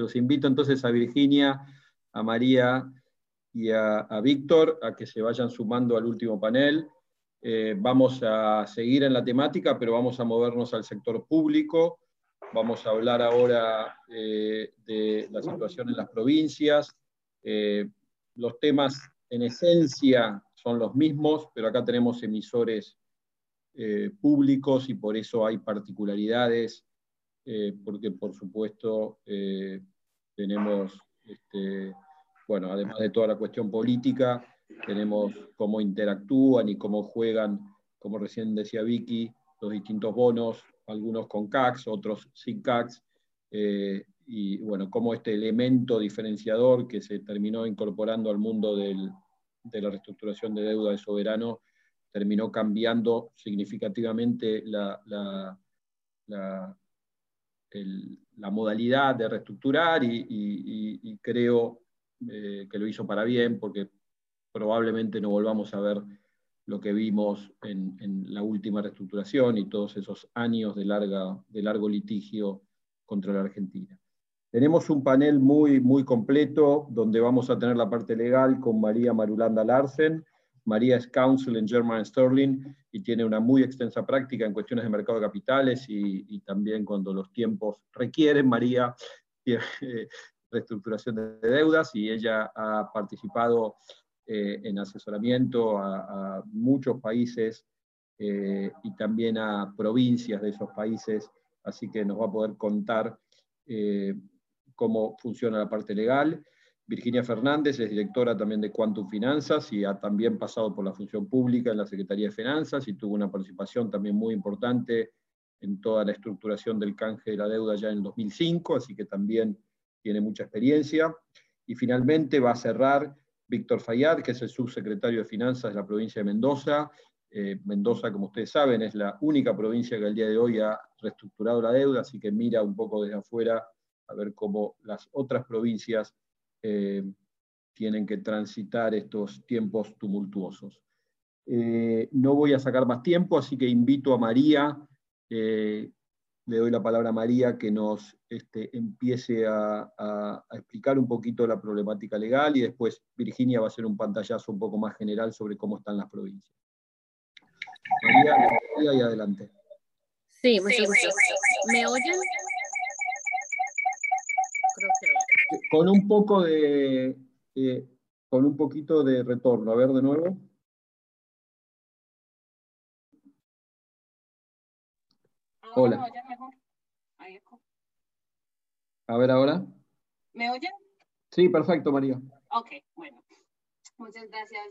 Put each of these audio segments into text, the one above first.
Los invito entonces a Virginia, a María y a, Víctor a que se vayan sumando al último panel. Eh, vamos a seguir en la temática, pero vamos a movernos al sector público. Vamos a hablar ahora eh, de la situación en las provincias. Eh, los temas en esencia son los mismos, pero acá tenemos emisores públicos y por eso hay particularidades porque por supuesto tenemos, este, bueno, además de toda la cuestión política, tenemos cómo interactúan y cómo juegan, como recién decía Vicky, los distintos bonos, algunos con CACs, otros sin CACs, eh, y bueno, cómo este elemento diferenciador que se terminó incorporando al mundo de la reestructuración de deuda de soberano terminó cambiando significativamente la modalidad de reestructurar y, creo eh, que lo hizo para bien porque probablemente no volvamos a ver lo que vimos en, la última reestructuración y todos esos años de, larga, de largo litigio contra la Argentina. Tenemos un panel muy, muy completo donde vamos a tener la parte legal con María Marulanda Larsen, María es counsel en German Sterling y tiene una muy extensa práctica en cuestiones de mercado de capitales y, también cuando los tiempos requieren, María tiene eh, reestructuración de deudas y ella ha participado eh, en asesoramiento a, muchos países eh, y también a provincias de esos países, así que nos va a poder contar cómo funciona la parte legal. Virginia Fernández es directora también de Quantum Finanzas y ha también pasado por la función pública en la Secretaría de Finanzas y tuvo una participación también muy importante en toda la estructuración del canje de la deuda ya en el 2005, así que también tiene mucha experiencia. Y finalmente va a cerrar Víctor Fayad, que es el subsecretario de Finanzas de la provincia de Mendoza. Eh, Mendoza, como ustedes saben, es la única provincia que al día de hoy ha reestructurado la deuda, así que mira un poco desde afuera a ver cómo las otras provincias eh, tienen que transitar estos tiempos tumultuosos. Eh, no voy a sacar más tiempo, así que invito a María, eh, le doy la palabra a María que nos este, empiece a, explicar un poquito la problemática legal y después Virginia va a hacer un pantallazo un poco más general sobre cómo están las provincias. María, y adelante. Sí, muchas gracias. ¿Me oyen? Con un poco de, eh, con un poquito de retorno. A ver de nuevo. Hola. A ver ahora. ¿Me oyen? Sí, perfecto, María. Ok, bueno. Muchas gracias,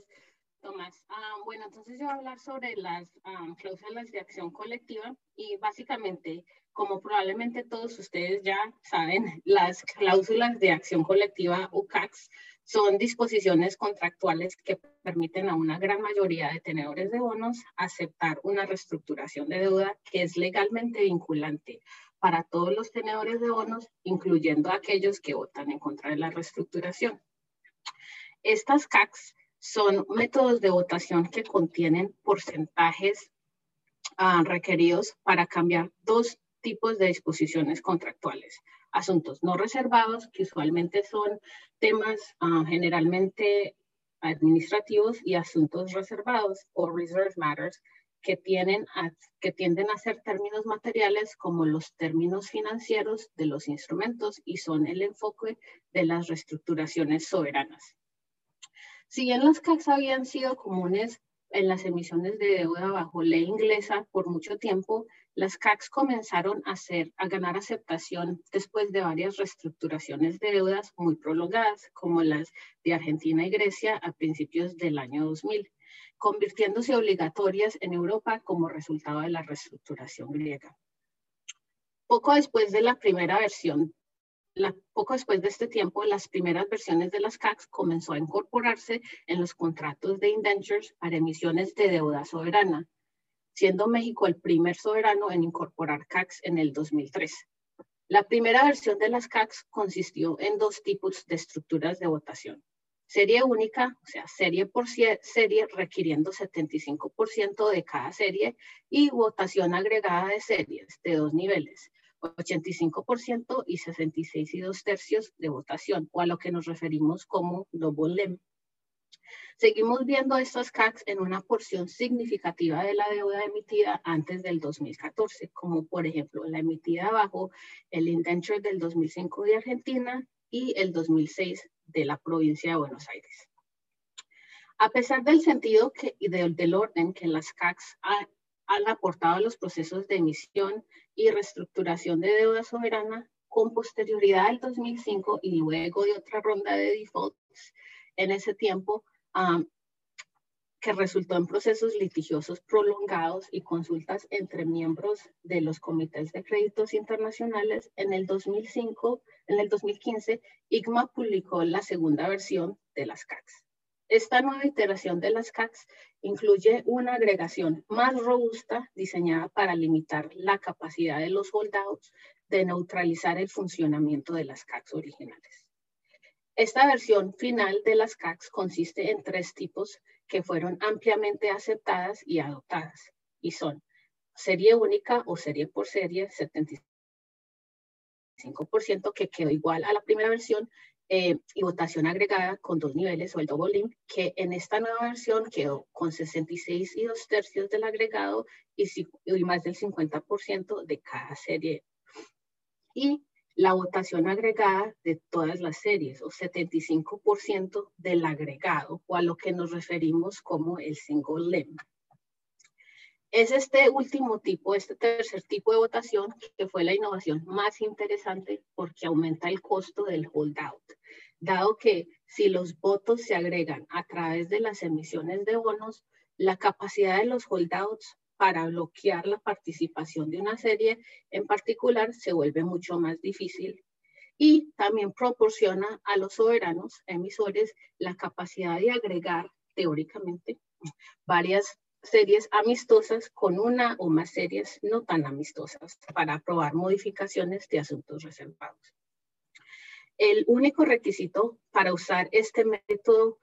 Tomás. Ah, bueno, entonces yo voy a hablar sobre las um, cláusulas de acción colectiva y básicamente como probablemente todos ustedes ya saben, las cláusulas de acción colectiva UCACs son disposiciones contractuales que permiten a una gran mayoría de tenedores de bonos aceptar una reestructuración de deuda que es legalmente vinculante para todos los tenedores de bonos, incluyendo aquellos que votan en contra de la reestructuración. Estas CACs son métodos de votación que contienen porcentajes ah, requeridos para cambiar dos tipos de disposiciones contractuales. Asuntos no reservados, que usualmente son temas ah, generalmente administrativos, y asuntos reservados o reserve matters, que, tienen que tienden a ser términos materiales como los términos financieros de los instrumentos y son el enfoque de las reestructuraciones soberanas. Si bien las CACs habían sido comunes en las emisiones de deuda bajo ley inglesa por mucho tiempo, las CACs comenzaron a, a ganar aceptación después de varias reestructuraciones de deudas muy prolongadas, como las de Argentina y Grecia a principios del año 2000, convirtiéndose obligatorias en Europa como resultado de la reestructuración griega. Poco después de la primera versión, poco después de este tiempo, las primeras versiones de las CACs comenzó a incorporarse en los contratos de indentures para emisiones de deuda soberana, siendo México el primer soberano en incorporar CACs en el 2003. La primera versión de las CACs consistió en dos tipos de estructuras de votación. Serie única, o sea, serie por serie requiriendo 75% de cada serie y votación agregada de series de dos niveles, 85% y 66 y 2 tercios de votación, o a lo que nos referimos como double LEM. Seguimos viendo estas CACs en una porción significativa de la deuda emitida antes del 2014, como por ejemplo la emitida bajo el indenture del 2005 de Argentina y el 2006 de la provincia de Buenos Aires. A pesar del sentido y del, orden que las CACs han aportado a los procesos de emisión y reestructuración de deuda soberana, con posterioridad al 2005 y luego de otra ronda de defaults en ese tiempo, que resultó en procesos litigiosos prolongados y consultas entre miembros de los comités de créditos internacionales, en el 2005, en el 2015, IGMA publicó la segunda versión de las CACs. Esta nueva iteración de las CACs incluye una agregación más robusta diseñada para limitar la capacidad de los holdouts de neutralizar el funcionamiento de las CACs originales. Esta versión final de las CACs consiste en tres tipos que fueron ampliamente aceptadas y adoptadas, y son serie única o serie por serie, 75% que quedó igual a la primera versión, eh, y votación agregada con dos niveles o el double link, que en esta nueva versión quedó con 66 y dos tercios del agregado y, y más del 50% de cada serie. Y la votación agregada de todas las series, o 75% del agregado, o a lo que nos referimos como el single lem. Es este último tipo, este tercer tipo de votación que fue la innovación más interesante porque aumenta el costo del holdout, dado que si los votos se agregan a través de las emisiones de bonos, la capacidad de los holdouts para bloquear la participación de una serie en particular se vuelve mucho más difícil y también proporciona a los soberanos emisores la capacidad de agregar teóricamente varias series amistosas con una o más series no tan amistosas para aprobar modificaciones de asuntos reservados. El único requisito para usar este método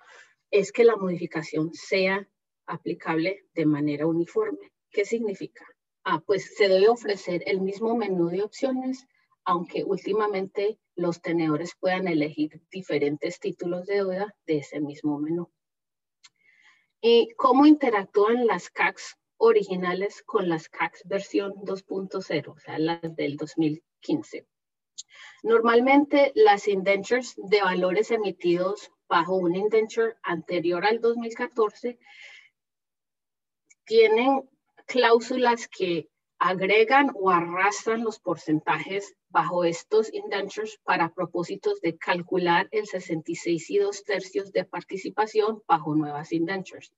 es que la modificación sea aplicable de manera uniforme. ¿Qué significa? Ah, pues se debe ofrecer el mismo menú de opciones, aunque últimamente los tenedores puedan elegir diferentes títulos de deuda de ese mismo menú. ¿Y cómo interactúan las CACs originales con las CACs versión 2.0, o sea, las del 2015? Normalmente las indentures de valores emitidos bajo un indenture anterior al 2014 tienen cláusulas que agregan o arrastran los porcentajes bajo estos indentures para propósitos de calcular el 66 y 2 tercios de participación bajo nuevas indentures.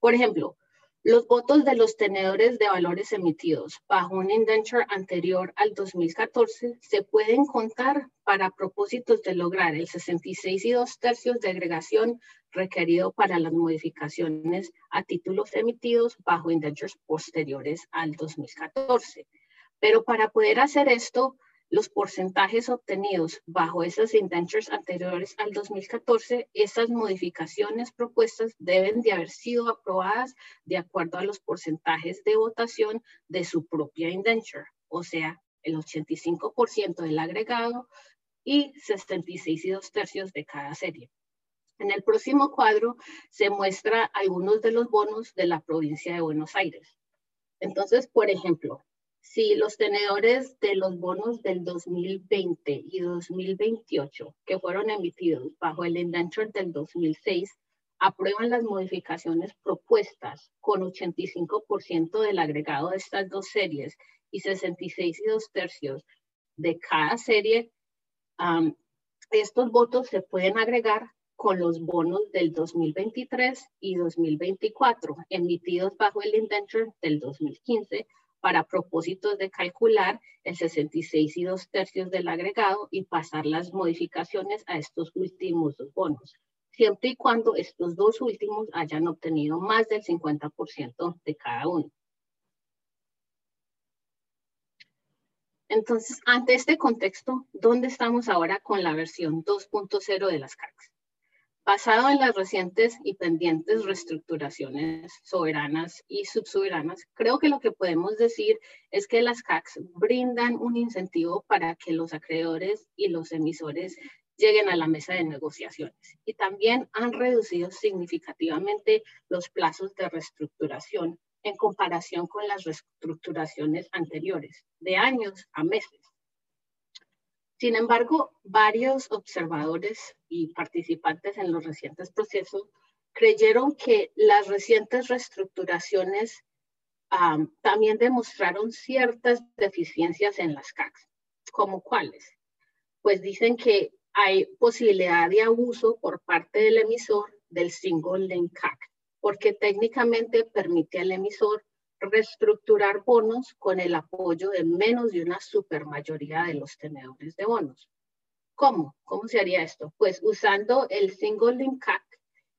Por ejemplo, los votos de los tenedores de valores emitidos bajo un indenture anterior al 2014 se pueden contar para propósitos de lograr el 66 y 2 tercios de agregación requerido para las modificaciones a títulos emitidos bajo indentures posteriores al 2014. Pero para poder hacer esto, los porcentajes obtenidos bajo esas indentures anteriores al 2014, esas modificaciones propuestas deben de haber sido aprobadas de acuerdo a los porcentajes de votación de su propia indenture, o sea, el 85% del agregado y 66 y 2 tercios de cada serie. En el próximo cuadro se muestra algunos de los bonos de la provincia de Buenos Aires. Entonces, por ejemplo, si los tenedores de los bonos del 2020 y 2028 que fueron emitidos bajo el indenture del 2006 aprueban las modificaciones propuestas con 85% del agregado de estas dos series y 66 y 2 tercios de cada serie, estos votos se pueden agregar con los bonos del 2023 y 2024 emitidos bajo el indenture del 2015 para propósitos de calcular el 66 y 2 tercios del agregado y pasar las modificaciones a estos últimos dos bonos, siempre y cuando estos dos últimos hayan obtenido más del 50% de cada uno. Entonces, ante este contexto, ¿dónde estamos ahora con la versión 2.0 de las CACs? Basado en las recientes y pendientes reestructuraciones soberanas y subsoberanas, creo que lo que podemos decir es que las CACs brindan un incentivo para que los acreedores y los emisores lleguen a la mesa de negociaciones y también han reducido significativamente los plazos de reestructuración en comparación con las reestructuraciones anteriores, de años a meses. Sin embargo, varios observadores y participantes en los recientes procesos creyeron que las recientes reestructuraciones también demostraron ciertas deficiencias en las CACs. ¿Como cuáles? Pues dicen que hay posibilidad de abuso por parte del emisor del single link CAC, porque técnicamente permite al emisor reestructurar bonos con el apoyo de menos de una supermayoría de los tenedores de bonos. ¿Cómo? ¿Cómo se haría esto? Pues usando el single link CAC,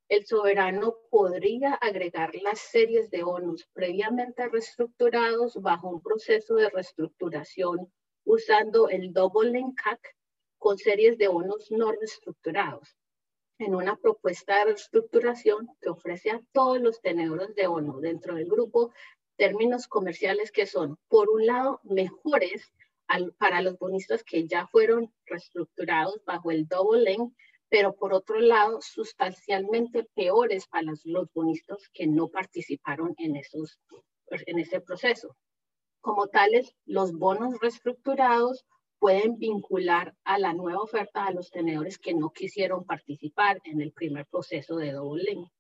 el soberano podría agregar las series de bonos previamente reestructurados bajo un proceso de reestructuración usando el double link CAC con series de bonos no reestructurados en una propuesta de reestructuración que ofrece a todos los tenedores de bonos dentro del grupo términos comerciales que son, por un lado, mejores para los bonistas que ya fueron reestructurados bajo el double pero por otro lado, sustancialmente peores para los, bonistas que no participaron en, esos, en ese proceso. Como tales, los bonos reestructurados pueden vincular a la nueva oferta a los tenedores que no quisieron participar en el primer proceso de double length.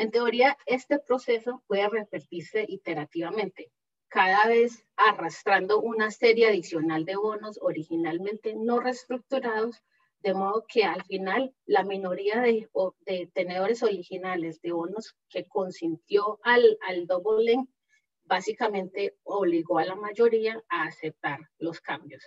En teoría, este proceso puede repetirse iterativamente, cada vez arrastrando una serie adicional de bonos originalmente no reestructurados, de modo que al final la minoría de, tenedores originales de bonos que consintió al, al doubling básicamente obligó a la mayoría a aceptar los cambios.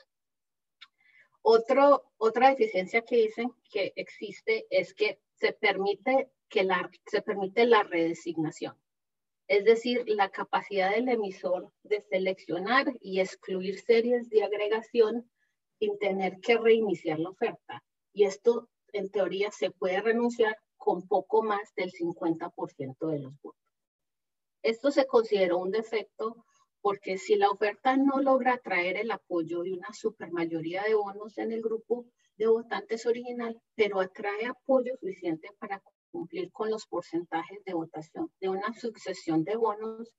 Otra deficiencia que dicen que existe es que se permite que la, se permite la redesignación, es decir, la capacidad del emisor de seleccionar y excluir series de agregación sin tener que reiniciar la oferta. Y esto, en teoría, se puede renunciar con poco más del 50% de los votos. Esto se consideró un defecto porque si la oferta no logra atraer el apoyo de una supermayoría de bonos en el grupo de votantes original, pero atrae apoyo suficiente para cumplir con los porcentajes de votación de una sucesión de bonos,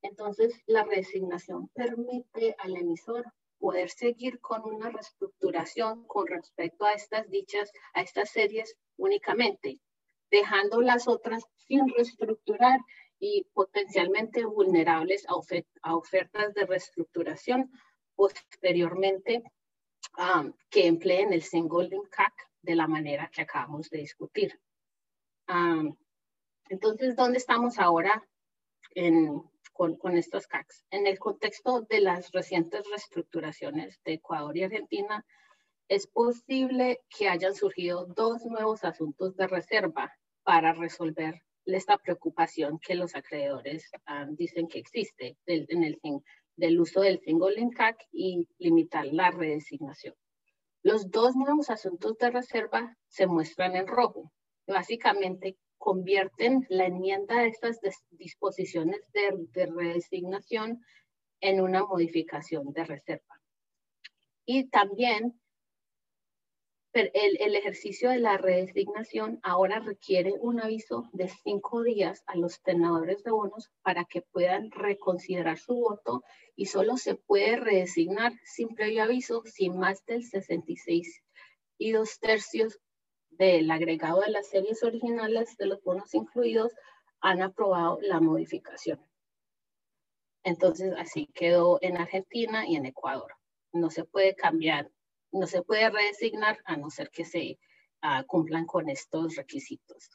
entonces la resignación permite al emisor poder seguir con una reestructuración con respecto a estas dichas, a estas series únicamente, dejando las otras sin reestructurar y potencialmente vulnerables a, ofertas de reestructuración posteriormente um, que empleen el single CAC de la manera que acabamos de discutir entonces, ¿dónde estamos ahora con, con, estos CACs? En el contexto de las recientes reestructuraciones de Ecuador y Argentina, es posible que hayan surgido dos nuevos asuntos de reserva para resolver esta preocupación que los acreedores dicen que existe del, en el, del uso del single link CAC y limitar la redesignación. Los dos nuevos asuntos de reserva se muestran en rojo básicamente convierten la enmienda de estas disposiciones de, redesignación en una modificación de reserva. Y también el, el, ejercicio de la redesignación ahora requiere un aviso de cinco días a los tenedores de bonos para que puedan reconsiderar su voto y solo se puede redesignar sin previo aviso si más del 66 y dos tercios del agregado de las series originales de los bonos incluidos han aprobado la modificación. Entonces, así quedó en Argentina y en Ecuador. No se puede cambiar, no se puede redesignar a no ser que se uh, cumplan con estos requisitos.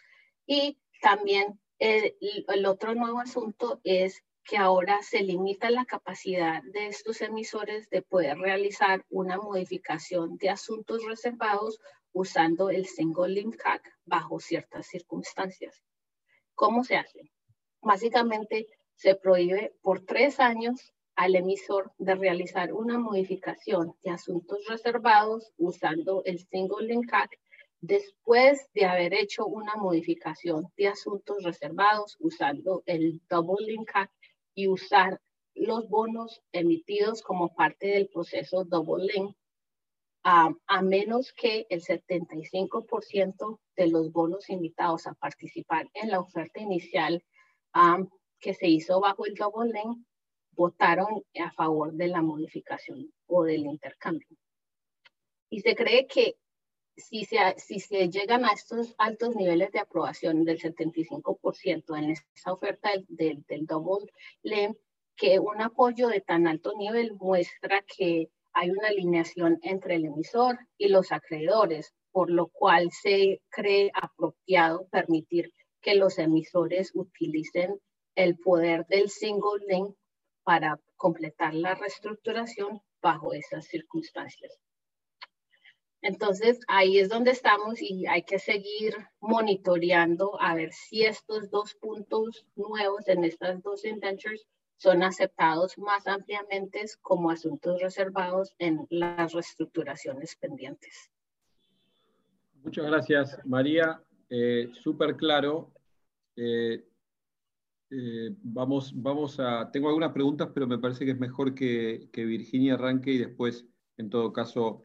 Y también el otro nuevo asunto es que ahora se limita la capacidad de estos emisores de poder realizar una modificación de asuntos reservados usando el single link CAC bajo ciertas circunstancias. ¿Cómo se hace? Básicamente se prohíbe por tres años al emisor de realizar una modificación de asuntos reservados usando el single link CAC después de haber hecho una modificación de asuntos reservados usando el Double Link Act y usar los bonos emitidos como parte del proceso Double Link, a menos que el 75% de los bonos invitados a participar en la oferta inicial que se hizo bajo el Double Link votaron a favor de la modificación o del intercambio. Y se cree que si se, si se llegan a estos altos niveles de aprobación del 75% en esa oferta del, del, double LEM, que un apoyo de tan alto nivel muestra que hay una alineación entre el emisor y los acreedores, por lo cual se cree apropiado permitir que los emisores utilicen el poder del single link para completar la reestructuración bajo esas circunstancias. Entonces, ahí es donde estamos y hay que seguir monitoreando a ver si estos dos puntos nuevos en estas dos indentures son aceptados más ampliamente como asuntos reservados en las reestructuraciones pendientes. Muchas gracias, María. Eh, Súper claro. Eh, eh, vamos, vamos a. Tengo algunas preguntas, pero me parece que es mejor que, que Virginia arranque y después, en todo caso,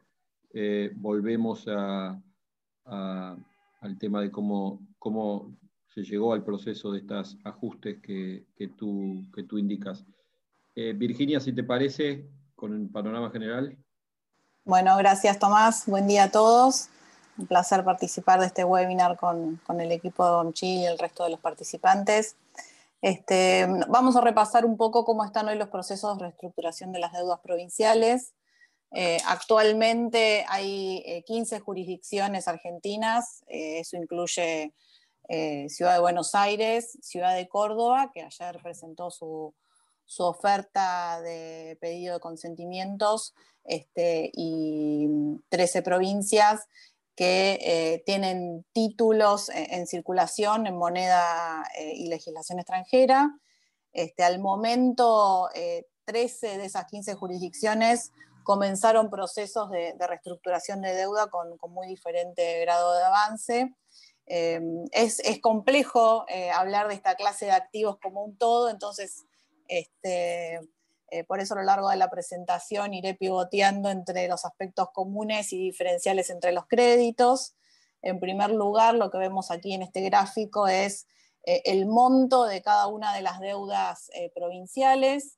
eh, volvemos a, al tema de cómo, cómo se llegó al proceso de estos ajustes que, que, tú, que tú indicas. Eh, Virginia, si te parece, con el panorama general. Bueno, gracias Tomás. Buen día a todos. Un placer participar de este webinar con, con el equipo de OMCHI y el resto de los participantes. Este, vamos a repasar un poco cómo están hoy los procesos de reestructuración de las deudas provinciales. Eh, actualmente hay 15 eh, jurisdicciones argentinas, eh, eso incluye Ciudad de Buenos Aires, Ciudad de Córdoba, que ayer presentó su, oferta de pedido de consentimientos, este, y 13 provincias que tienen títulos en, circulación en moneda y legislación extranjera. Este, al momento, 13 de esas 15 jurisdicciones comenzaron procesos de, reestructuración de deuda con, muy diferente grado de avance. Eh, es, complejo eh, hablar de esta clase de activos como un todo, entonces este, eh, por eso a lo largo de la presentación iré pivoteando entre los aspectos comunes y diferenciales entre los créditos. En primer lugar, lo que vemos aquí en este gráfico es el monto de cada una de las deudas provinciales,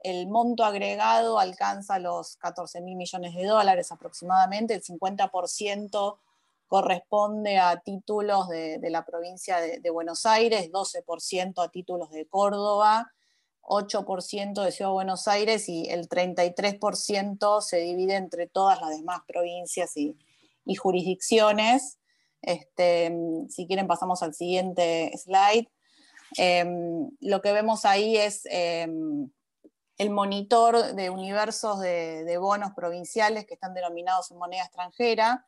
el monto agregado alcanza los 14 mil millones de dólares aproximadamente, el 50% corresponde a títulos de, la provincia de, Buenos Aires, 12% a títulos de Córdoba, 8% de Ciudad de Buenos Aires y el 33% se divide entre todas las demás provincias y, jurisdicciones. Este, si quieren pasamos al siguiente slide. Em, lo que vemos ahí es em, el monitor de universos de, bonos provinciales que están denominados en moneda extranjera.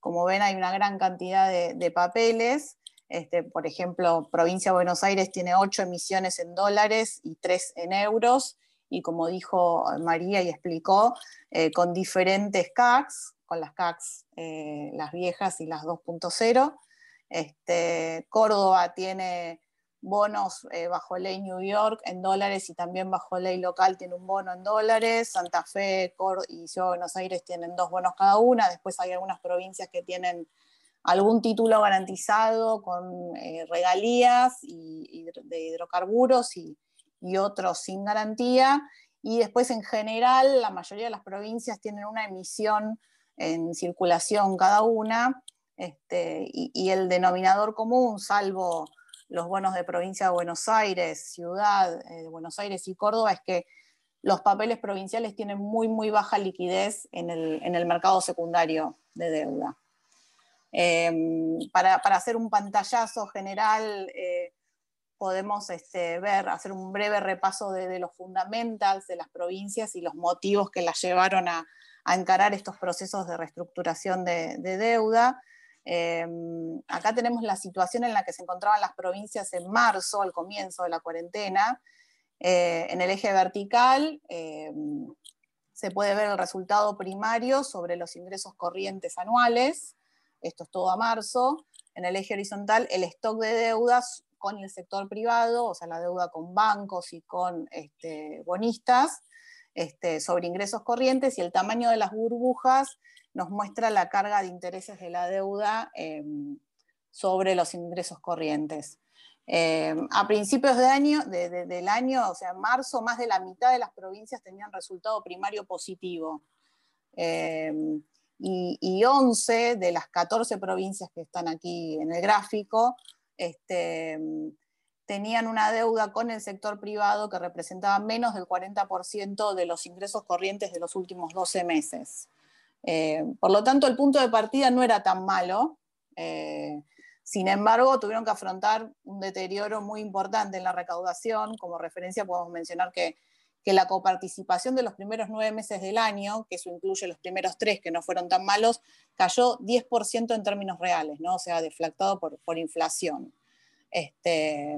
Como ven, hay una gran cantidad de, papeles. Este, por ejemplo, Provincia de Buenos Aires tiene ocho emisiones en dólares y tres en euros. Y como dijo María y explicó, eh, con diferentes CACs, con las CACs eh, las viejas y las 2.0. Este, Córdoba tiene bonos eh, bajo ley New York en dólares y también bajo ley local tiene un bono en dólares, Santa Fe y Ciudad de Buenos Aires tienen dos bonos cada una, después hay algunas provincias que tienen algún título garantizado con eh, regalías y, de hidrocarburos y, otros sin garantía, y después en general la mayoría de las provincias tienen una emisión en circulación cada una, este, y el denominador común, salvo los bonos de provincia de Buenos Aires, ciudad eh, de Buenos Aires y Córdoba, es que los papeles provinciales tienen muy, muy baja liquidez en el, mercado secundario de deuda. Em, para, hacer un pantallazo general, eh, podemos este, ver, hacer un breve repaso de, los fundamentals de las provincias y los motivos que las llevaron a, encarar estos procesos de reestructuración de deuda. Em, acá tenemos la situación en la que se encontraban las provincias en marzo, al comienzo de la cuarentena. Eh, en el eje vertical em, se puede ver el resultado primario sobre los ingresos corrientes anuales. esto es todo a marzo, en el eje horizontal el stock de deudas con el sector privado, o sea, la deuda con bancos y con este, bonistas, este, sobre ingresos corrientes, y el tamaño de las burbujas nos muestra la carga de intereses de la deuda em, sobre los ingresos corrientes. Em, a principios de año, del año, o sea, en marzo, más de la mitad de las provincias tenían resultado primario positivo. Em, y, 11 de las 14 provincias que están aquí en el gráfico este, tenían una deuda con el sector privado que representaba menos del 40% de los ingresos corrientes de los últimos 12 meses. Eh, por lo tanto, el punto de partida no era tan malo. Eh, sin embargo, tuvieron que afrontar un deterioro muy importante en la recaudación. Como referencia podemos mencionar que, la coparticipación de los primeros nueve meses del año, que eso incluye los primeros tres que no fueron tan malos, cayó 10% en términos reales, ¿no? o sea, deflactado por inflación. Este,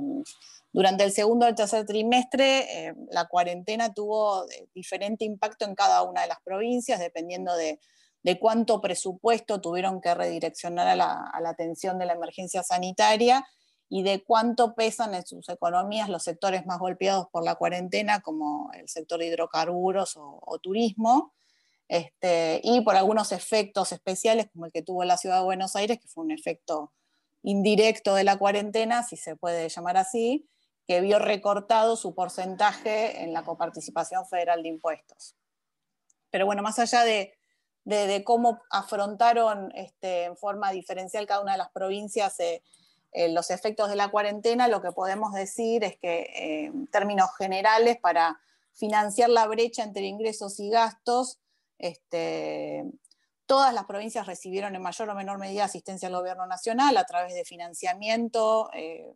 durante el segundo y tercer trimestre, eh, la cuarentena tuvo eh, diferente impacto en cada una de las provincias, dependiendo de, cuánto presupuesto tuvieron que redireccionar a la, atención de la emergencia sanitaria y de cuánto pesan en sus economías los sectores más golpeados por la cuarentena, como el sector de hidrocarburos o, turismo, este, y por algunos efectos especiales, como el que tuvo la ciudad de Buenos Aires, que fue un efecto indirecto de la cuarentena, si se puede llamar así, que vio recortado su porcentaje en la coparticipación federal de impuestos. Pero bueno, más allá de, cómo afrontaron este, en forma diferencial cada una de las provincias eh, eh, los efectos de la cuarentena, lo que podemos decir es que eh, en términos generales, para financiar la brecha entre ingresos y gastos, este, Todas las provincias recibieron en mayor o menor medida asistencia al gobierno nacional a través de financiamiento eh,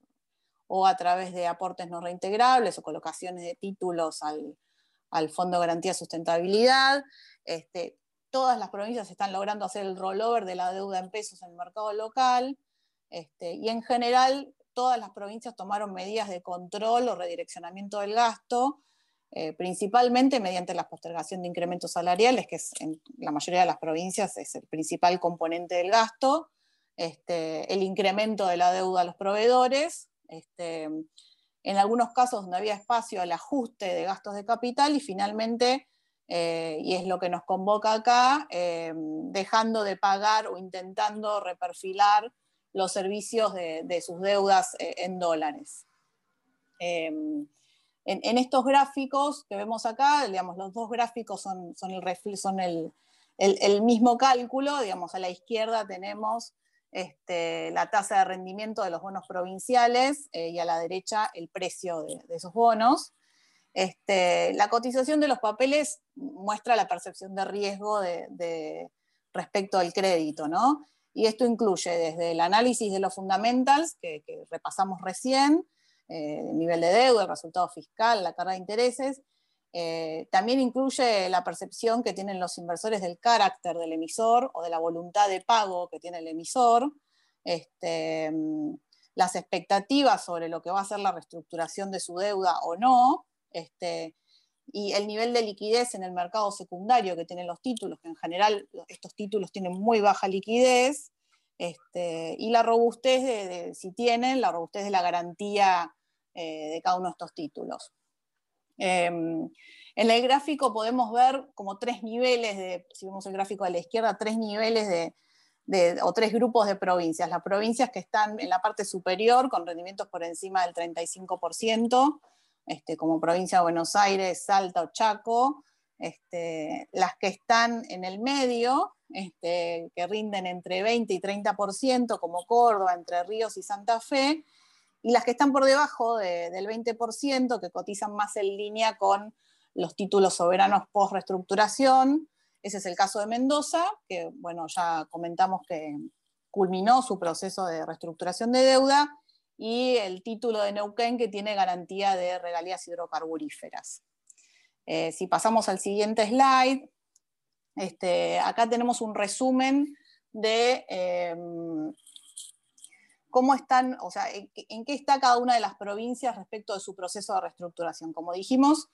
o a través de aportes no reintegrables o colocaciones de títulos al, Fondo de Garantía de Sustentabilidad. Este, todas las provincias están logrando hacer el rollover de la deuda en pesos en el mercado local. Este, y en general, todas las provincias tomaron medidas de control o redireccionamiento del gasto eh, principalmente mediante la postergación de incrementos salariales, que es en la mayoría de las provincias es el principal componente del gasto, este, el incremento de la deuda a los proveedores, este, en algunos casos donde había espacio al ajuste de gastos de capital y finalmente, eh, y es lo que nos convoca acá, eh, dejando de pagar o intentando reperfilar los servicios de, de sus deudas en dólares. En, estos gráficos que vemos acá, digamos, los dos gráficos son, el, mismo cálculo, digamos, a la izquierda tenemos este, la tasa de rendimiento de los bonos provinciales eh, y a la derecha el precio de, esos bonos. Este, la cotización de los papeles muestra la percepción de riesgo respecto al crédito, ¿no? Y esto incluye desde el análisis de los fundamentals, que repasamos recién, eh, el nivel de deuda, el resultado fiscal, la carga de intereses. Eh, también incluye la percepción que tienen los inversores del carácter del emisor o de la voluntad de pago que tiene el emisor, este, las expectativas sobre lo que va a ser la reestructuración de su deuda o no, este, y el nivel de liquidez en el mercado secundario que tienen los títulos, que en general estos títulos tienen muy baja liquidez, este, y la robustez de, si tienen, la robustez de la garantía eh, de cada uno de estos títulos. Em, en el gráfico podemos ver como tres niveles, de, si vemos el gráfico de la izquierda, tres niveles de, o tres grupos de provincias. Las provincias que están en la parte superior con rendimientos por encima del 35%, este, como provincia de Buenos Aires, Salta o Chaco, este, las que están en el medio, este, que rinden entre 20 y 30%, como Córdoba, Entre Ríos y Santa Fe, y las que están por debajo del 20%, que cotizan más en línea con los títulos soberanos post reestructuración. Ese es el caso de Mendoza, que bueno, ya comentamos que culminó su proceso de reestructuración de deuda, y el título de Neuquén, que tiene garantía de regalías hidrocarburíferas. Eh, si pasamos al siguiente slide, este, acá tenemos un resumen de em, cómo están, o sea, en, qué está cada una de las provincias respecto de su proceso de reestructuración. Como dijimos,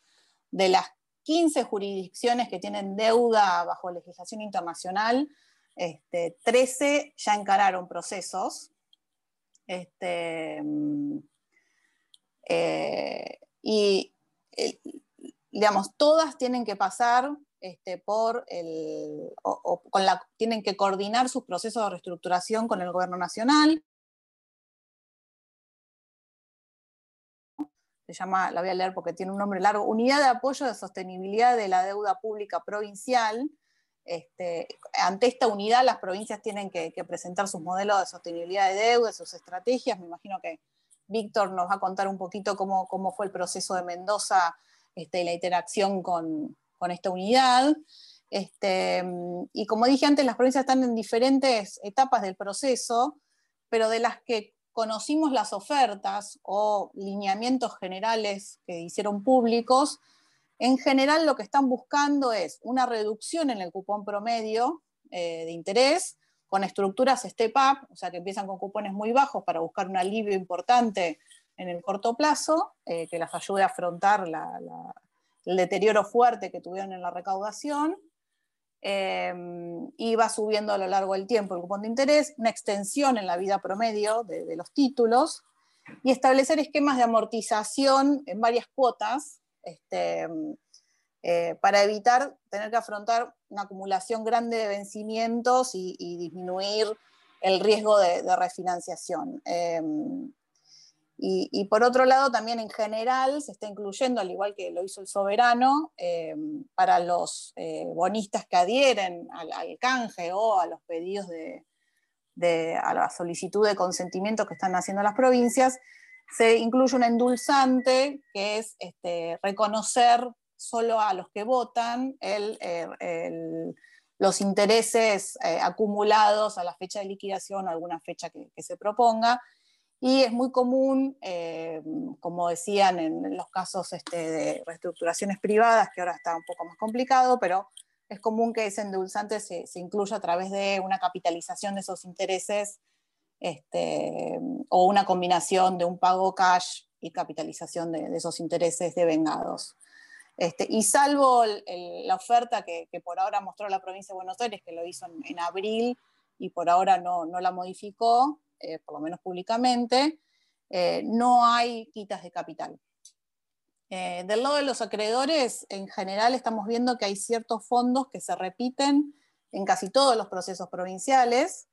de las 15 jurisdicciones que tienen deuda bajo legislación internacional, Este, 13 ya encararon procesos. Este, eh, y digamos, todas tienen que pasar este, por el, la, tienen que coordinar sus procesos de reestructuración con el gobierno nacional. Se llama, la voy a leer porque tiene un nombre largo, Unidad de Apoyo de Sostenibilidad de la Deuda Pública Provincial. Este, ante esta unidad, las provincias tienen que, presentar sus modelos de sostenibilidad de deuda, sus estrategias. Me imagino que Víctor nos va a contar un poquito cómo, cómo fue el proceso de Mendoza este, y la interacción con, con esta unidad. Este, y como dije antes, las provincias están en diferentes etapas del proceso, pero de las que conocimos las ofertas o lineamientos generales que hicieron públicos, en general lo que están buscando es una reducción en el cupón promedio eh, de interés con estructuras step up, o sea que empiezan con cupones muy bajos para buscar un alivio importante en el corto plazo, eh, que las ayude a afrontar la, el deterioro fuerte que tuvieron en la recaudación, eh, y va subiendo a lo largo del tiempo el cupón de interés, una extensión en la vida promedio de, los títulos, y establecer esquemas de amortización en varias cuotas este, eh, para evitar tener que afrontar una acumulación grande de vencimientos y, disminuir el riesgo de, refinanciación. Eh, y, por otro lado, también en general se está incluyendo, al igual que lo hizo el soberano, eh, para los eh, bonistas que adhieren al, canje o a los pedidos de, a la solicitud de consentimiento que están haciendo las provincias, se incluye un endulzante que es este, reconocer solo a los que votan eh, los intereses acumulados a la fecha de liquidación o alguna fecha que se proponga y es muy común, eh, como decían en los casos este, de reestructuraciones privadas, que ahora está un poco más complicado, pero es común que ese endulzante se, incluya a través de una capitalización de esos intereses este, o una combinación de un pago cash y capitalización de, esos intereses devengados. Este, y salvo la oferta que, por ahora mostró la provincia de Buenos Aires, que lo hizo en, abril y por ahora no, no la modificó, eh, por lo menos públicamente, eh, no hay quitas de capital. Eh, del lado de los acreedores, en general estamos viendo que hay ciertos fondos que se repiten en casi todos los procesos provinciales.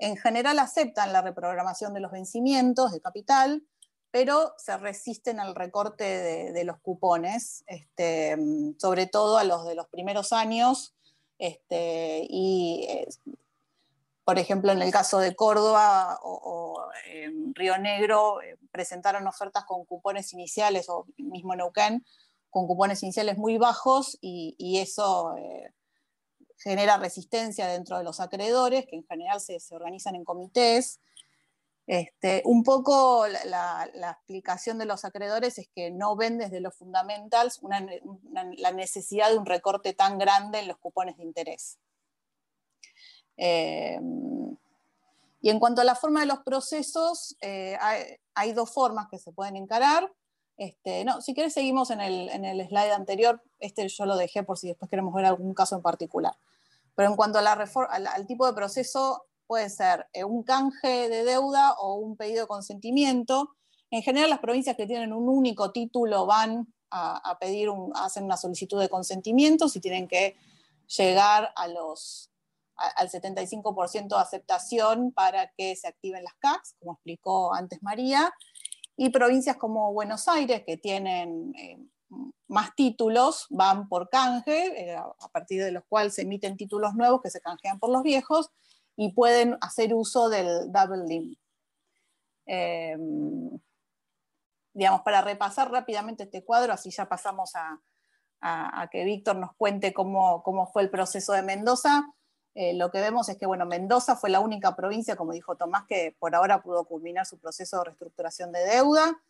En general aceptan la reprogramación de los vencimientos de capital, pero se resisten al recorte de, los cupones, este, sobre todo a los de los primeros años, este, y por ejemplo, en el caso de Córdoba o, Río Negro, eh, presentaron ofertas con cupones iniciales, o mismo Neuquén, con cupones iniciales muy bajos y, eso eh, genera resistencia dentro de los acreedores, que en general se, organizan en comités. Este, un poco la, explicación de los acreedores es que no ven desde los fundamentals la necesidad de un recorte tan grande en los cupones de interés. Eh, y en cuanto a la forma de los procesos, eh, hay, dos formas que se pueden encarar. Este, no, si quieres seguimos en el, en el, slide anterior, este yo lo dejé por si después queremos ver algún caso en particular. Pero en cuanto al, tipo de proceso, puede ser eh, un canje de deuda o un pedido de consentimiento. En general, las provincias que tienen un único título van a, pedir, un, una solicitud de consentimiento si tienen que llegar a los, al 75% de aceptación para que se activen las CACs, como explicó antes María, y provincias como Buenos Aires, que tienen eh, más títulos, van por canje, eh, a partir de los cuales se emiten títulos nuevos que se canjean por los viejos y pueden hacer uso del double limit. Eh, digamos, para repasar rápidamente este cuadro, así ya pasamos a, que Víctor nos cuente cómo, cómo fue el proceso de Mendoza. Eh, lo que vemos es que bueno, Mendoza fue la única provincia, como dijo Tomás, que por ahora pudo culminar su proceso de reestructuración de deuda.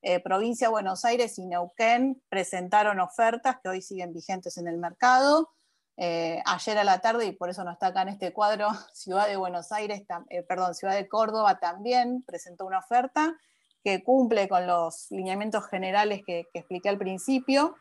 Eh, provincia de Buenos Aires y Neuquén presentaron ofertas que hoy siguen vigentes en el mercado. Eh, ayer a la tarde, y por eso no está acá en este cuadro, Ciudad de Buenos Aires, perdón, Ciudad de Córdoba también presentó una oferta que cumple con los lineamientos generales que, que expliqué al principio.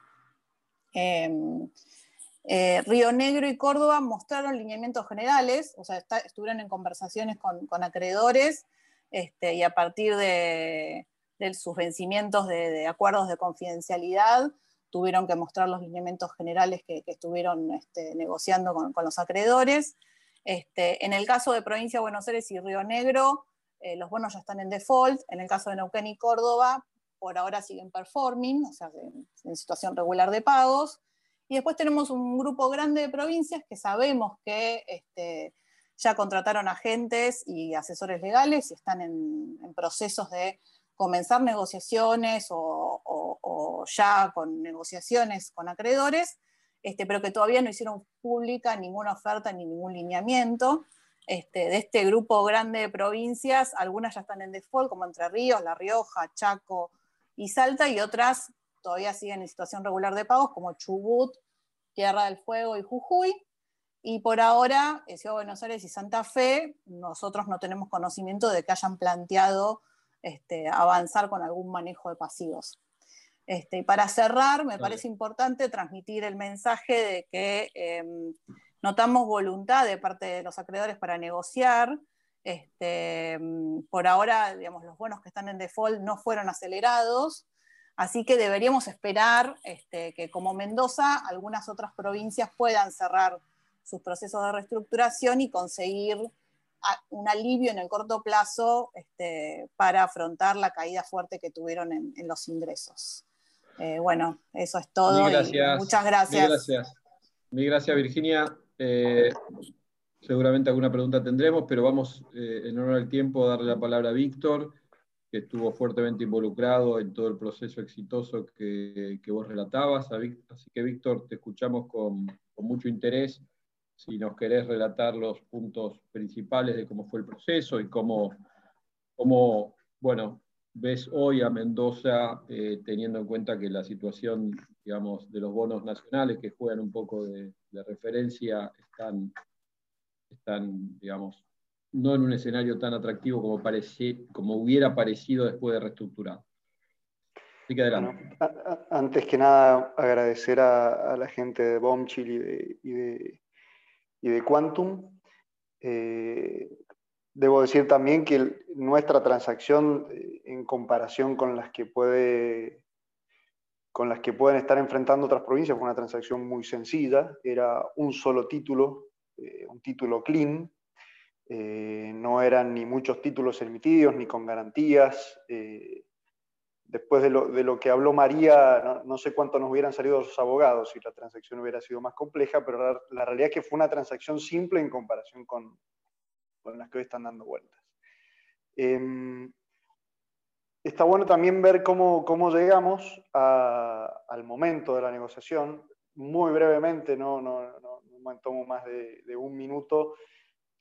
Eh, Río Negro y Córdoba mostraron lineamientos generales, o sea, estuvieron en conversaciones con, acreedores este, y a partir de, sus vencimientos de, acuerdos de confidencialidad tuvieron que mostrar los lineamientos generales que, estuvieron este, negociando con, los acreedores. Este, en el caso de Provincia de Buenos Aires y Río Negro, eh, los bonos ya están en default. En el caso de Neuquén y Córdoba, por ahora siguen performing, o sea, en situación regular de pagos. Y después tenemos un grupo grande de provincias que sabemos que este, ya contrataron agentes y asesores legales y están en, procesos de comenzar negociaciones o, ya con negociaciones con acreedores, este, pero que todavía no hicieron pública ninguna oferta ni ningún lineamiento. Este, de este grupo grande de provincias, algunas ya están en default, como Entre Ríos, La Rioja, Chaco y Salta, y otras todavía siguen en situación regular de pagos, como Chubut, Tierra del Fuego y Jujuy. Y por ahora, Ciudad de Buenos Aires y Santa Fe, nosotros no tenemos conocimiento de que hayan planteado este, avanzar con algún manejo de pasivos. Este, y para cerrar, me parece importante transmitir el mensaje de que em, notamos voluntad de parte de los acreedores para negociar. Este, em, por ahora, digamos, los bonos que están en default no fueron acelerados, Así que deberíamos esperar este, que como Mendoza, algunas otras provincias puedan cerrar sus procesos de reestructuración y conseguir un alivio en el corto plazo este, para afrontar la caída fuerte que tuvieron en, los ingresos. Eh, bueno, eso es todo. muchas gracias. Mil gracias. Mil gracias, Virginia. Eh, seguramente alguna pregunta tendremos, pero vamos eh, en honor al tiempo a darle la palabra a Víctor que estuvo fuertemente involucrado en todo el proceso exitoso que, vos relatabas. Así que, Víctor, te escuchamos con, mucho interés. Si nos querés relatar los puntos principales de cómo fue el proceso y cómo, cómo bueno, ves hoy a Mendoza, eh, teniendo en cuenta que la situación, digamos, de los bonos nacionales que juegan un poco de, de referencia están, están, digamos, no en un escenario tan atractivo como, hubiera parecido después de reestructurar. Así que adelante. antes que nada, agradecer a, la gente de Bombchill y de, Quantum. Eh, debo decir también que nuestra transacción, eh, en comparación con las que puede con las que pueden estar enfrentando otras provincias, fue una transacción muy sencilla, era un solo título, eh, un título clean, eh, no eran ni muchos títulos emitidos, ni con garantías. Eh, después de lo, que habló María, no, sé cuánto nos hubieran salido los abogados si la transacción hubiera sido más compleja, pero la, realidad es que fue una transacción simple en comparación con, las que hoy están dando vueltas. Em, está bueno también ver cómo, llegamos al momento de la negociación. Muy brevemente, no, no, no, me tomo más de un minuto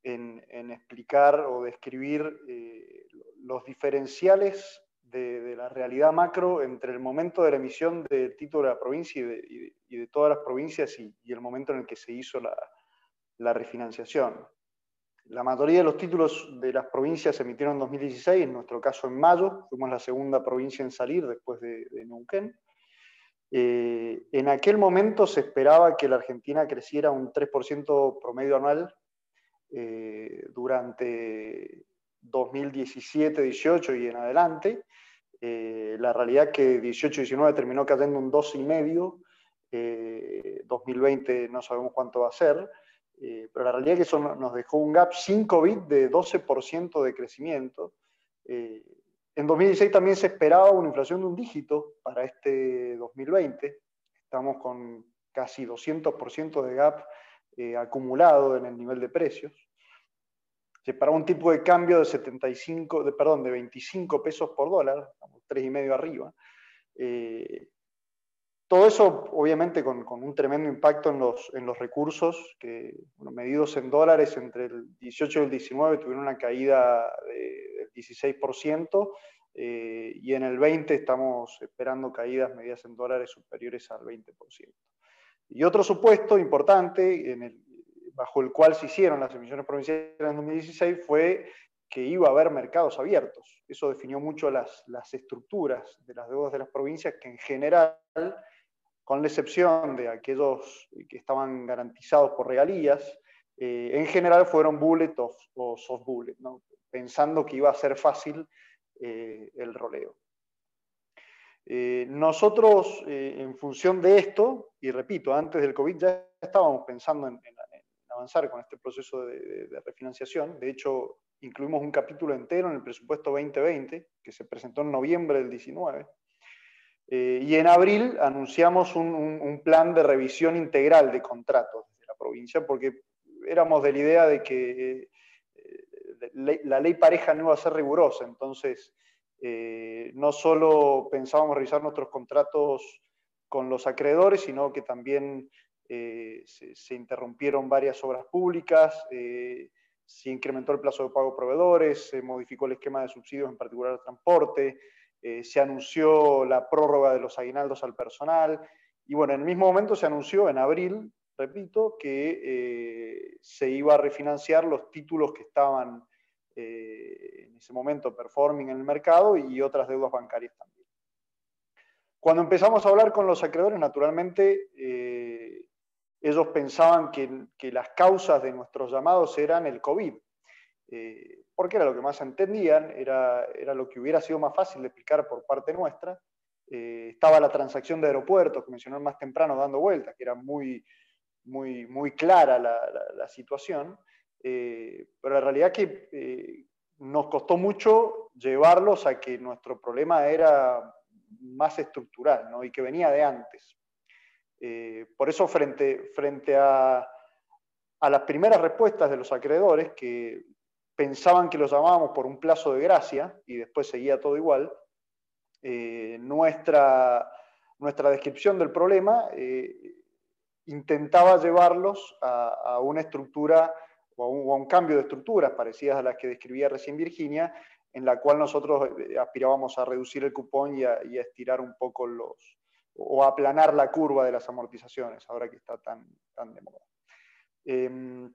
en, explicar o describir eh, los diferenciales de, la realidad macro entre el momento de la emisión del título de la provincia y de, todas las provincias y, el momento en el que se hizo la, refinanciación. La mayoría de los títulos de las provincias se emitieron en 2016, en nuestro caso en mayo, fuimos la segunda provincia en salir después de, de Neuquén. Eh, en aquel momento se esperaba que la Argentina creciera un 3% promedio anual eh, durante 2017, 18 y en adelante. Eh, la realidad que 18-19 terminó cayendo un 2,5, eh, 2020 no sabemos cuánto va a ser, eh, pero la realidad que eso nos dejó un gap sin COVID de 12% de crecimiento. en 2016 también se esperaba una inflación de un dígito para este 2020. Estamos con casi 200% de gap eh, acumulado en el nivel de precios. para un tipo de cambio de 75, de, perdón, de 25 pesos por dólar, tres y medio arriba. Eh, todo eso, obviamente, con, un tremendo impacto en los, en los recursos, que medidos en dólares entre el 18 y el 19 tuvieron una caída del 16%, eh, y en el 20 estamos esperando caídas medidas en dólares superiores al 20%. Y otro supuesto importante, bajo el cual se hicieron las emisiones provinciales en 2016, fue que iba a haber mercados abiertos. Eso definió mucho las, estructuras de las deudas de las provincias, que en general, con la excepción de aquellos que estaban garantizados por regalías, eh, en general fueron bullet o, soft bullet, pensando que iba a ser fácil eh, el roleo. Eh, nosotros, en función de esto, y repito, antes del COVID ya estábamos pensando en, avanzar con este proceso de, de, refinanciación. De hecho, incluimos un capítulo entero en el presupuesto 2020, que se presentó en noviembre del 19. y en abril anunciamos un, plan de revisión integral de contratos de la provincia, porque éramos de la idea de que eh, la ley pareja no iba a ser rigurosa, entonces eh, no solo pensábamos revisar nuestros contratos con los acreedores, sino que también eh, se, interrumpieron varias obras públicas, se incrementó el plazo de pago a proveedores, se modificó el esquema de subsidios, en particular el transporte, se anunció la prórroga de los aguinaldos al personal, y bueno, en el mismo momento se anunció en abril repito, que eh, se iba a refinanciar los títulos que estaban eh, en ese momento performing en el mercado y otras deudas bancarias también. Cuando empezamos a hablar con los acreedores, naturalmente, eh, ellos pensaban que, que, las causas de nuestros llamados eran el COVID, porque era lo que más entendían, era, era lo que hubiera sido más fácil de explicar por parte nuestra. estaba la transacción de aeropuertos que mencionó más temprano dando vueltas, que era muy, muy, muy clara la, situación, eh, pero la realidad es que eh, nos costó mucho llevarlos a que nuestro problema era más estructural y que venía de antes. Eh, por eso frente, frente a, a, las primeras respuestas de los acreedores que pensaban que los llamábamos por un plazo de gracia y después seguía todo igual, nuestra, nuestra descripción del problema intentaba llevarlos a, una estructura o a, un, cambio de estructuras parecidas a las que describía recién Virginia, en la cual nosotros eh, aspirábamos a reducir el cupón y a, estirar un poco los, o a aplanar la curva de las amortizaciones, ahora que está tan, tan de moda. Em,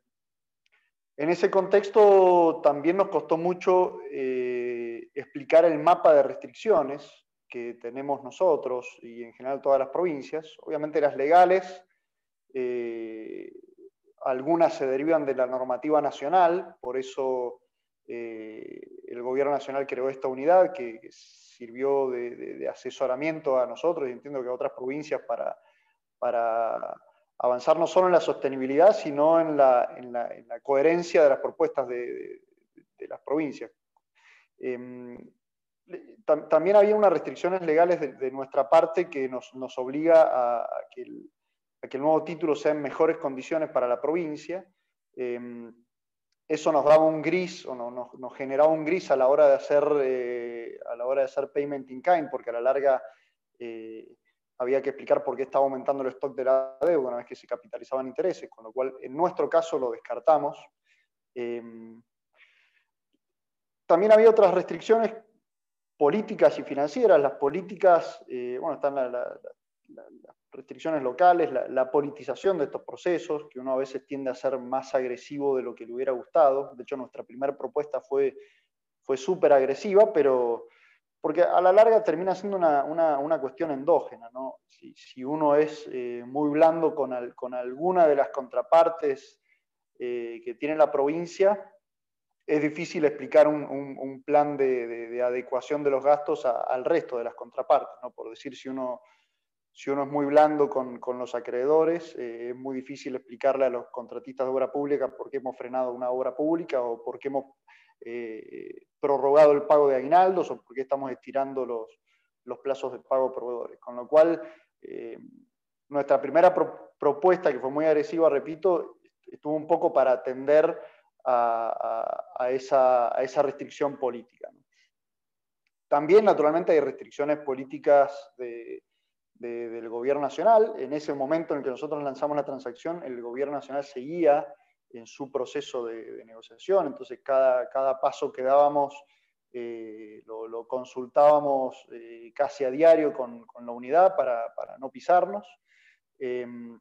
en ese contexto también nos costó mucho eh, explicar el mapa de restricciones que tenemos nosotros y en general todas las provincias, obviamente las legales, eh, algunas se derivan de la normativa nacional, por eso eh, el gobierno nacional creó esta unidad que, sirvió de, asesoramiento a nosotros y entiendo que a otras provincias para, avanzar no solo en la sostenibilidad, sino en la, en la, coherencia de las propuestas de, las provincias. Em, también había unas restricciones legales de, nuestra parte que nos, nos obliga a, a que el, que el nuevo título sea en mejores condiciones para la provincia. Em, eso nos daba un gris, o nos, generaba un gris a la hora de hacer, eh, a la hora de hacer payment in kind, porque a la larga eh, había que explicar por qué estaba aumentando el stock de la deuda una vez que se capitalizaban intereses, con lo cual en nuestro caso lo descartamos. Em, también había otras restricciones políticas y financieras. Las políticas, eh, bueno, están la, restricciones locales, la, politización de estos procesos, que uno a veces tiende a ser más agresivo de lo que le hubiera gustado. De hecho, nuestra primera propuesta fue, fue súper agresiva, pero porque a la larga termina siendo una, cuestión endógena. Si, uno es eh, muy blando con, con, alguna de las contrapartes eh, que tiene la provincia, es difícil explicar un, plan de, adecuación de los gastos al resto de las contrapartes. ¿no? Por decir, si uno si uno es muy blando con, los acreedores, eh, es muy difícil explicarle a los contratistas de obra pública por qué hemos frenado una obra pública o por qué hemos eh, prorrogado el pago de aguinaldos o por qué estamos estirando los, los plazos de pago a proveedores. Con lo cual, eh, nuestra primera propuesta, que fue muy agresiva, repito, estuvo un poco para atender a, esa, restricción política. También, naturalmente, hay restricciones políticas de del gobierno nacional. En ese momento en el que nosotros lanzamos la transacción, el gobierno nacional seguía en su proceso de, negociación, entonces cada, cada, paso que dábamos eh, lo, consultábamos eh, casi a diario con, con la unidad para, para no pisarnos. Em,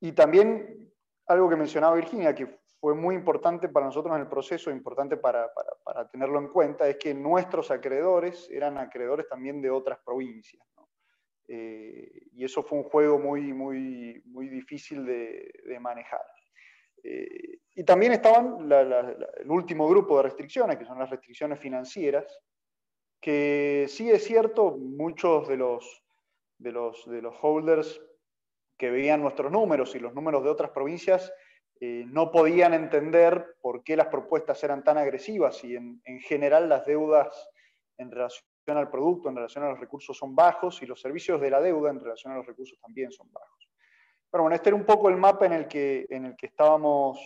y también algo que mencionaba Virginia, que fue muy importante para nosotros en el proceso, importante para, para, para, tenerlo en cuenta, es que nuestros acreedores eran acreedores también de otras provincias. Y eso fue un juego muy, muy, muy difícil de, manejar. y también estaban el último grupo de restricciones, que son las restricciones financieras, que sí es cierto, muchos de los, de los, de los holders que veían nuestros números y los números de otras provincias eh, no podían entender por qué las propuestas eran tan agresivas y en, general las deudas en relación al producto, en relación a los recursos son bajos y los servicios de la deuda en relación a los recursos también son bajos. Pero bueno, este era un poco el mapa en el que, en el que estábamos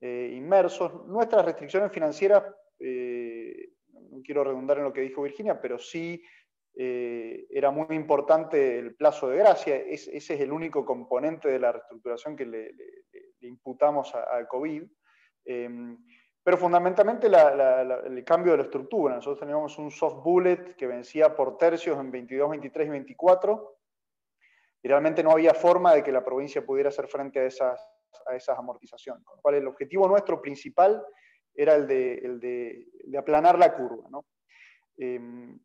eh, inmersos. Nuestras restricciones financieras eh, no quiero redundar en lo que dijo Virginia, pero sí eh, era muy importante el plazo de gracia. ese es el único componente de la reestructuración que le, imputamos al COVID. Pero fundamentalmente el cambio de la estructura. Nosotros teníamos un soft bullet que vencía por tercios en 22, 23 y 24. Y realmente no había forma de que la provincia pudiera hacer frente a esas, amortizaciones. Con lo cual el objetivo nuestro principal era el de, aplanar la curva. Em,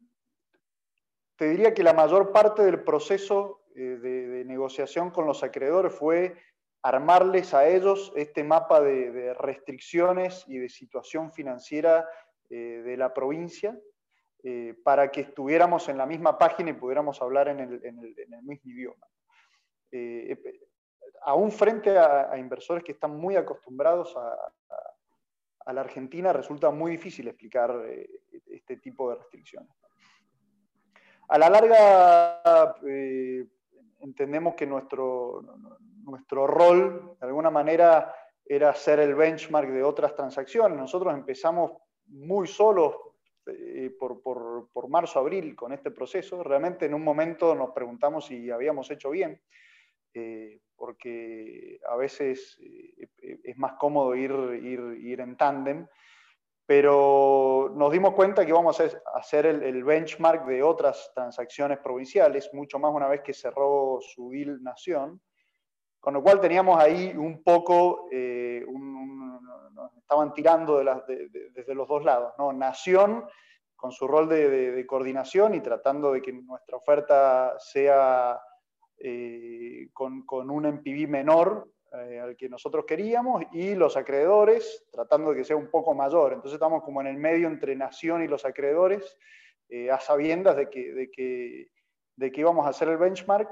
te diría que la mayor parte del proceso eh, de, negociación con los acreedores fue armarles a ellos este mapa de, restricciones y de situación financiera eh, de la provincia eh, para que estuviéramos en la misma página y pudiéramos hablar en el, mismo idioma. aún frente a, inversores que están muy acostumbrados a, la Argentina resulta muy difícil explicar eh, este tipo de restricciones. A la larga, eh, entendemos que nuestro, nuestro rol, de alguna manera, era ser el benchmark de otras transacciones. Nosotros empezamos muy solos eh, por, por marzo-abril con este proceso. Realmente en un momento nos preguntamos si habíamos hecho bien. Eh, porque a veces eh, eh, es más cómodo ir, ir, en tándem, pero nos dimos cuenta que íbamos a hacer el, benchmark de otras transacciones provinciales, mucho más una vez que cerró su deal Nación, con lo cual teníamos ahí un poco, nos estaban tirando desde los dos lados, ¿no? Nación con su rol de coordinación y tratando de que nuestra oferta sea eh, con, un MPV menor eh, al que nosotros queríamos y los acreedores tratando de que sea un poco mayor. Entonces estamos como en el medio entre Nación y los acreedores, eh, a sabiendas de que, de, que, de que íbamos a hacer el benchmark,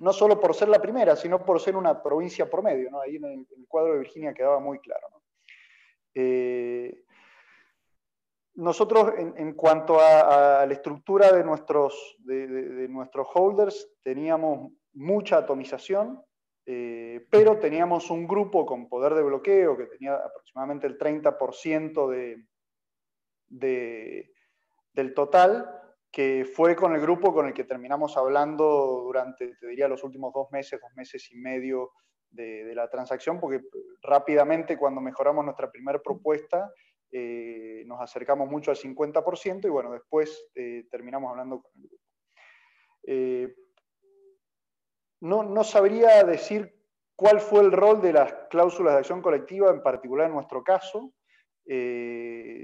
no solo por ser la primera, sino por ser una provincia promedio. ¿no? Ahí en el, cuadro de Virginia quedaba muy claro. nosotros, en, cuanto a, la estructura de nuestros, de, nuestros holders, teníamos mucha atomización, eh, pero teníamos un grupo con poder de bloqueo que tenía aproximadamente el 30% de, del total, que fue con el grupo con el que terminamos hablando durante, te diría, los últimos dos meses, dos meses y medio de, la transacción, porque rápidamente cuando mejoramos nuestra primera propuesta, eh, nos acercamos mucho al 50% y bueno, después eh, terminamos hablando con el grupo. Eh, no, no, sabría decir cuál fue el rol de las cláusulas de acción colectiva, en particular en nuestro caso.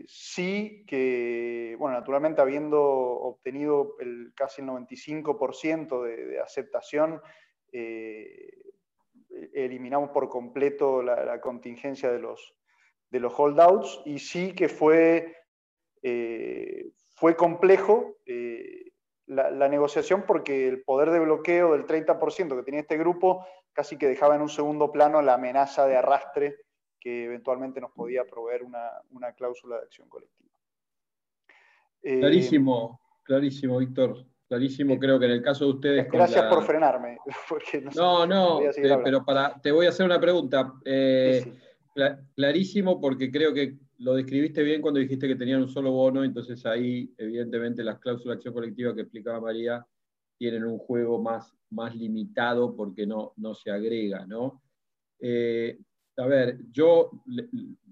Sí que, bueno, naturalmente habiendo obtenido el, casi el 95% de, aceptación, eliminamos por completo la contingencia de los, de los holdouts y sí que fue, eh, fue complejo eh, la, negociación porque el poder de bloqueo del 30% que tenía este grupo casi que dejaba en un segundo plano la amenaza de arrastre que eventualmente nos podía proveer una, cláusula de acción colectiva. Eh, clarísimo, clarísimo, Víctor. Clarísimo, creo que en el caso de ustedes. Gracias por frenarme. no, no, pero para, te voy a hacer una pregunta. Clarísimo, porque creo que lo describiste bien cuando dijiste que tenían un solo bono, entonces ahí, evidentemente, las cláusulas de acción colectiva que explicaba María tienen un juego más, más limitado porque no, no se agrega, ¿no? Eh, a ver, yo,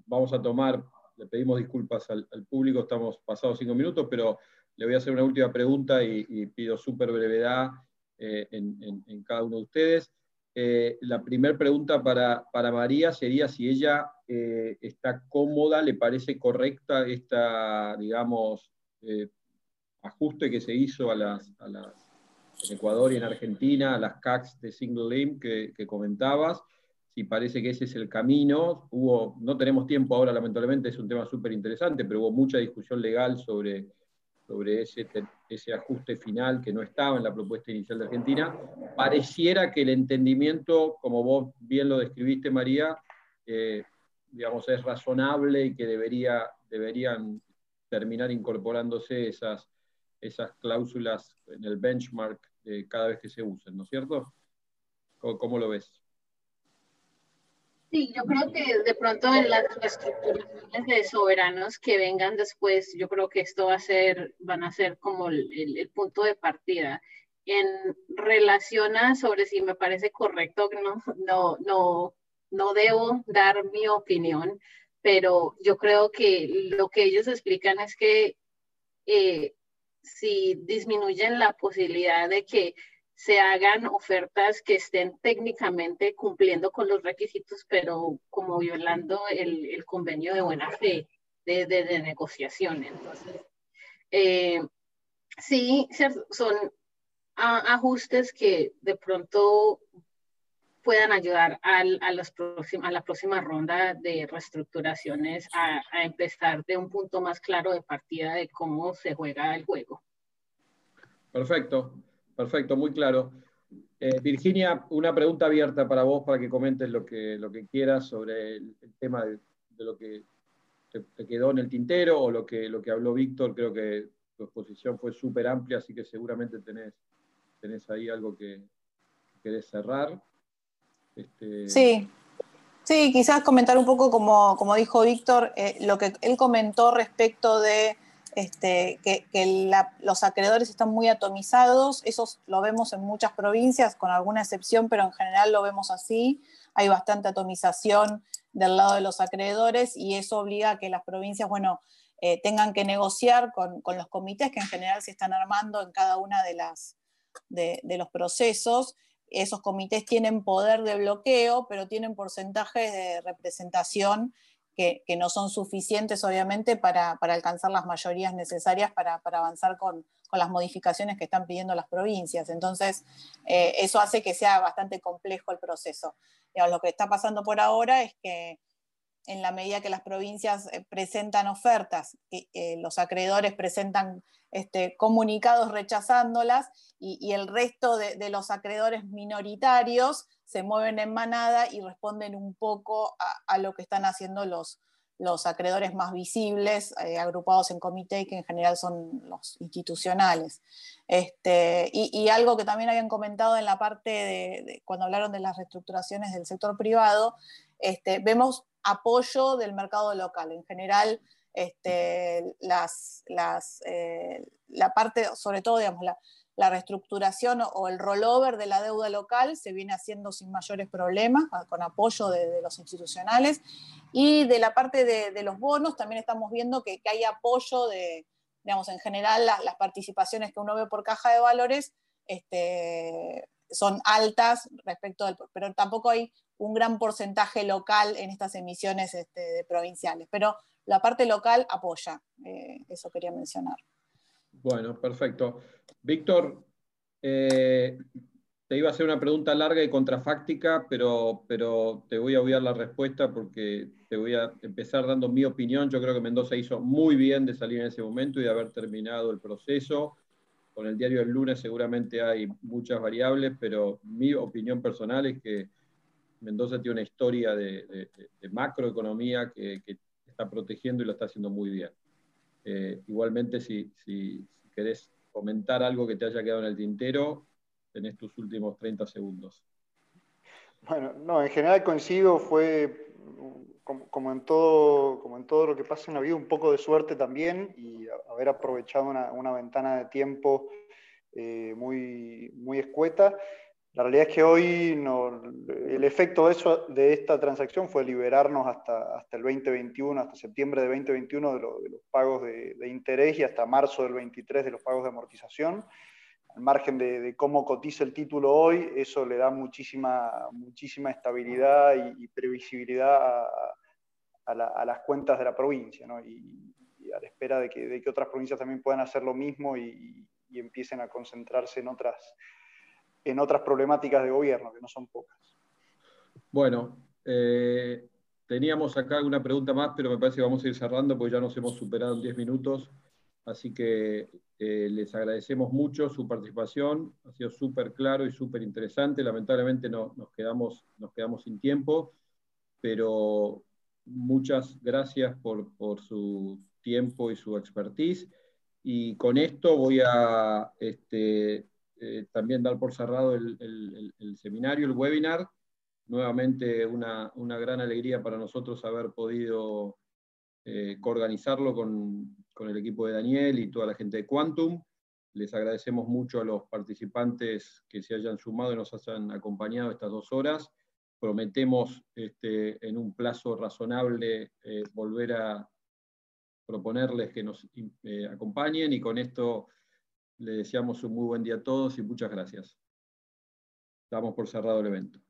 vamos a tomar, le pedimos disculpas al, público, estamos pasados cinco minutos, pero le voy a hacer una última pregunta y, pido súper brevedad eh, en cada uno de ustedes. Eh, la primera pregunta para, María sería si ella eh, está cómoda, le parece correcta esta, digamos, ajuste que se hizo a las, Ecuador y en Argentina, las CACs de single limb que comentabas, si parece que ese es el camino. No tenemos tiempo ahora, lamentablemente, es un tema súper interesante, pero hubo mucha discusión legal sobre, sobre ese, ese ajuste final que no estaba en la propuesta inicial de Argentina. Pareciera que el entendimiento, como vos bien lo describiste, María, eh, digamos, es razonable y que debería, deberían terminar incorporándose esas, esas cláusulas en el benchmark cada vez que se usen, ¿no es cierto? ¿Cómo, lo ves? Sí, yo creo que de pronto en las reestructuraciones de soberanos que vengan después, yo creo que esto va a ser, van a ser como el, el, punto de partida. En relación a sobre si me parece correcto, no, no, no, no debo dar mi opinión, pero yo creo que lo que ellos explican es que eh, si disminuyen la posibilidad de que se hagan ofertas que estén técnicamente cumpliendo con los requisitos, pero como violando el, convenio de buena fe de, de, negociación. Entonces, eh, sí, son ajustes que de pronto puedan ayudar al, a, los a la próxima ronda de reestructuraciones a, a, empezar de un punto más claro de partida de cómo se juega el juego. Perfecto, perfecto, muy claro. Eh, Virginia, una pregunta abierta para vos para que comentes lo que, lo que quieras sobre el, tema de, lo que te, te, quedó en el tintero o lo que, lo que habló Víctor. Creo que tu exposición fue súper amplia, así que seguramente tenés, tenés ahí algo que, que querés cerrar. Este... Sí, sí, quizás comentar un poco como, como dijo Víctor, eh, lo que él comentó respecto de este, que, los acreedores están muy atomizados, eso lo vemos en muchas provincias, con alguna excepción, pero en general lo vemos así, hay bastante atomización del lado de los acreedores y eso obliga a que las provincias, bueno, eh, tengan que negociar con, con, los comités que en general se están armando en cada una de, las, de los procesos. Esos comités tienen poder de bloqueo, pero tienen porcentajes de representación que, no son suficientes, obviamente, para, para, alcanzar las mayorías necesarias para, para avanzar con, con, las modificaciones que están pidiendo las provincias. Entonces, eh, eso hace que sea bastante complejo el proceso. Lo que está pasando por ahora es que en la medida que las provincias eh, presentan ofertas, eh, los acreedores presentan este, comunicados rechazándolas y, el resto de, los acreedores minoritarios se mueven en manada y responden un poco a, lo que están haciendo los, los acreedores más visibles, eh, agrupados en comité, que en general son los institucionales. Este, y, algo que también habían comentado en la parte de, cuando hablaron de las reestructuraciones del sector privado, este, vemos apoyo del mercado local. En general, este, las, las, eh, la parte, sobre todo, digamos, la, la reestructuración o el rollover de la deuda local se viene haciendo sin mayores problemas, con apoyo de, los institucionales. Y de la parte de, los bonos también estamos viendo que, hay apoyo de, digamos, en general la, las participaciones que uno ve por caja de valores este, son altas respecto del, pero tampoco hay un gran porcentaje local en estas emisiones este, de provinciales. Pero la parte local apoya, eh, eso quería mencionar. Bueno, perfecto. Víctor, eh, te iba a hacer una pregunta larga y contrafáctica, pero, pero te voy a obviar la respuesta porque te voy a empezar dando mi opinión. Yo creo que Mendoza hizo muy bien de salir en ese momento y de haber terminado el proceso. Con el diario del lunes seguramente hay muchas variables, pero mi opinión personal es que Mendoza tiene una historia de, macroeconomía que, que, está protegiendo y lo está haciendo muy bien. Eh, igualmente, si, si, si, querés comentar algo que te haya quedado en el tintero, tenés tus últimos 30 segundos. Bueno, no, en general coincido, fue como, en todo, como en todo lo que pasa en la vida, un poco de suerte también y haber aprovechado una, una ventana de tiempo eh, muy, muy escueta. La realidad es que hoy no, el efecto de, eso, de esta transacción fue liberarnos hasta, hasta el 2021, hasta septiembre de 2021 de, lo, de los pagos de, de, interés y hasta marzo del 23 de los pagos de amortización. Al margen de, de cómo cotiza el título hoy, eso le da muchísima, muchísima estabilidad y, y previsibilidad a, a, la, a, las cuentas de la provincia, ¿no? y, y, a la espera de que, que otras provincias también puedan hacer lo mismo y, empiecen a concentrarse en otras, en otras problemáticas de gobierno, que no son pocas. Bueno, eh, teníamos acá alguna pregunta más, pero me parece que vamos a ir cerrando porque ya nos hemos superado en 10 minutos. Así que eh, les agradecemos mucho su participación, ha sido súper claro y súper interesante. Lamentablemente no, nos, quedamos, nos quedamos sin tiempo, pero muchas gracias por, su tiempo y su expertise. Y con esto voy a este, eh, también dar por cerrado el, seminario, el webinar. Nuevamente una, gran alegría para nosotros haber podido eh, coorganizarlo con, con, el equipo de Daniel y toda la gente de Quantum. Les agradecemos mucho a los participantes que se hayan sumado y nos hayan acompañado estas dos horas. Prometemos este, en un plazo razonable eh, volver a proponerles que nos eh, acompañen y con esto les deseamos un muy buen día a todos y muchas gracias. Damos por cerrado el evento.